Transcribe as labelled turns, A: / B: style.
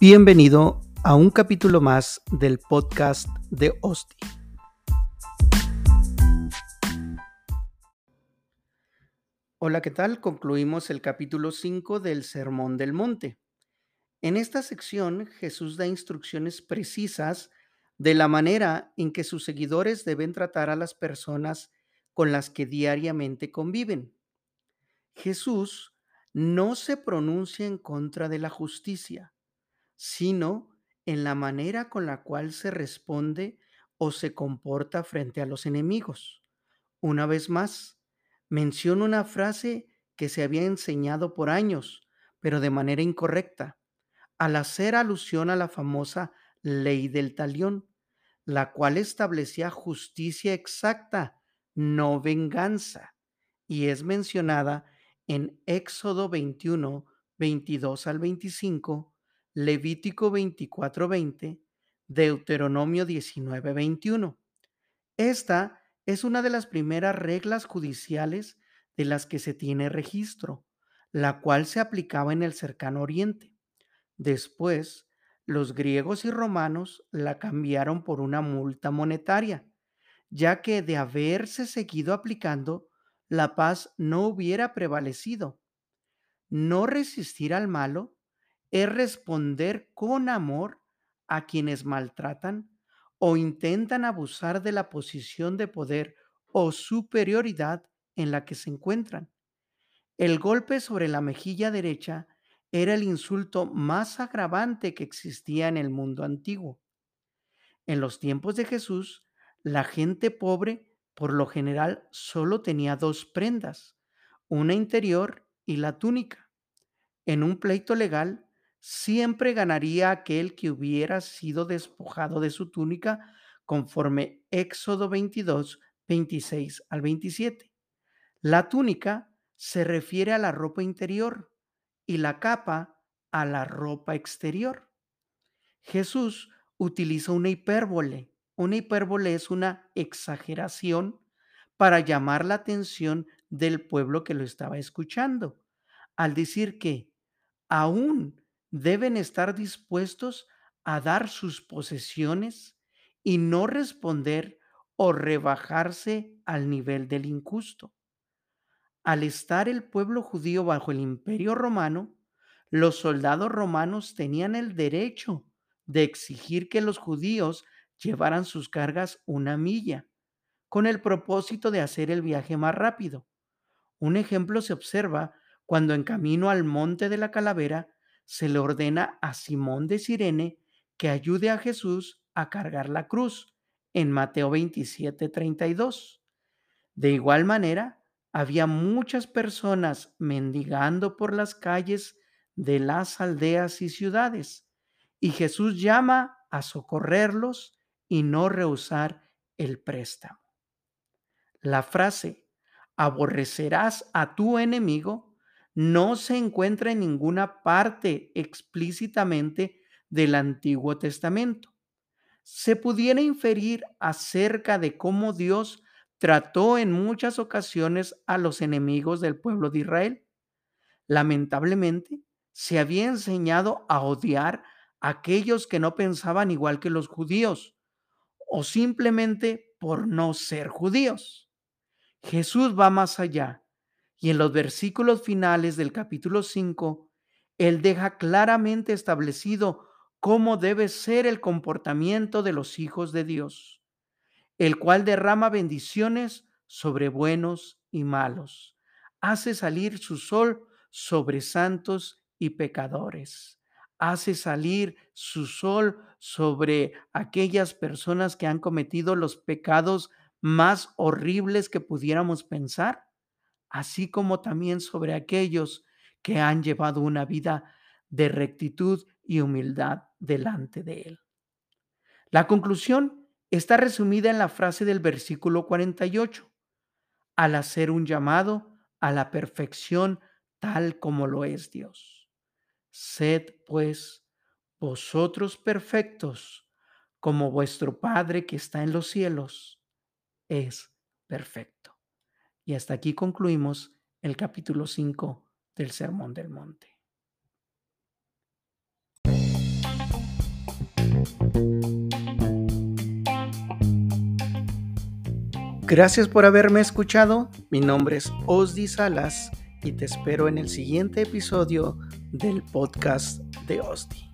A: Bienvenido a un capítulo más del podcast de Osti. Hola, ¿qué tal? Concluimos el capítulo 5 del Sermón del Monte. En esta sección Jesús da instrucciones precisas de la manera en que sus seguidores deben tratar a las personas con las que diariamente conviven. Jesús no se pronuncia en contra de la justicia sino en la manera con la cual se responde o se comporta frente a los enemigos. Una vez más, menciono una frase que se había enseñado por años, pero de manera incorrecta, al hacer alusión a la famosa ley del talión, la cual establecía justicia exacta, no venganza, y es mencionada en Éxodo 21, 22 al 25, Levítico 24:20, Deuteronomio 19:21. Esta es una de las primeras reglas judiciales de las que se tiene registro, la cual se aplicaba en el cercano oriente. Después, los griegos y romanos la cambiaron por una multa monetaria, ya que de haberse seguido aplicando, la paz no hubiera prevalecido. No resistir al malo es responder con amor a quienes maltratan o intentan abusar de la posición de poder o superioridad en la que se encuentran. El golpe sobre la mejilla derecha era el insulto más agravante que existía en el mundo antiguo. En los tiempos de Jesús, la gente pobre por lo general solo tenía dos prendas, una interior y la túnica. En un pleito legal, siempre ganaría aquel que hubiera sido despojado de su túnica, conforme Éxodo 22, 26 al 27. La túnica se refiere a la ropa interior y la capa a la ropa exterior. Jesús utiliza una hipérbole. Una hipérbole es una exageración para llamar la atención del pueblo que lo estaba escuchando, al decir que aún deben estar dispuestos a dar sus posesiones y no responder o rebajarse al nivel del injusto. Al estar el pueblo judío bajo el imperio romano, los soldados romanos tenían el derecho de exigir que los judíos llevaran sus cargas una milla, con el propósito de hacer el viaje más rápido. Un ejemplo se observa cuando en camino al monte de la calavera se le ordena a Simón de Sirene que ayude a Jesús a cargar la cruz en Mateo 27, 32. De igual manera, había muchas personas mendigando por las calles de las aldeas y ciudades, y Jesús llama a socorrerlos y no rehusar el préstamo. La frase, aborrecerás a tu enemigo, no se encuentra en ninguna parte explícitamente del Antiguo Testamento. Se pudiera inferir acerca de cómo Dios trató en muchas ocasiones a los enemigos del pueblo de Israel. Lamentablemente, se había enseñado a odiar a aquellos que no pensaban igual que los judíos o simplemente por no ser judíos. Jesús va más allá y en los versículos finales del capítulo 5, Él deja claramente establecido cómo debe ser el comportamiento de los hijos de Dios, el cual derrama bendiciones sobre buenos y malos, hace salir su sol sobre santos y pecadores, hace salir su sol sobre aquellas personas que han cometido los pecados más horribles que pudiéramos pensar así como también sobre aquellos que han llevado una vida de rectitud y humildad delante de Él. La conclusión está resumida en la frase del versículo 48, al hacer un llamado a la perfección tal como lo es Dios. Sed pues vosotros perfectos como vuestro Padre que está en los cielos es perfecto. Y hasta aquí concluimos el capítulo 5 del Sermón del Monte. Gracias por haberme escuchado. Mi nombre es Osdi Salas y te espero en el siguiente episodio del podcast de Osdi.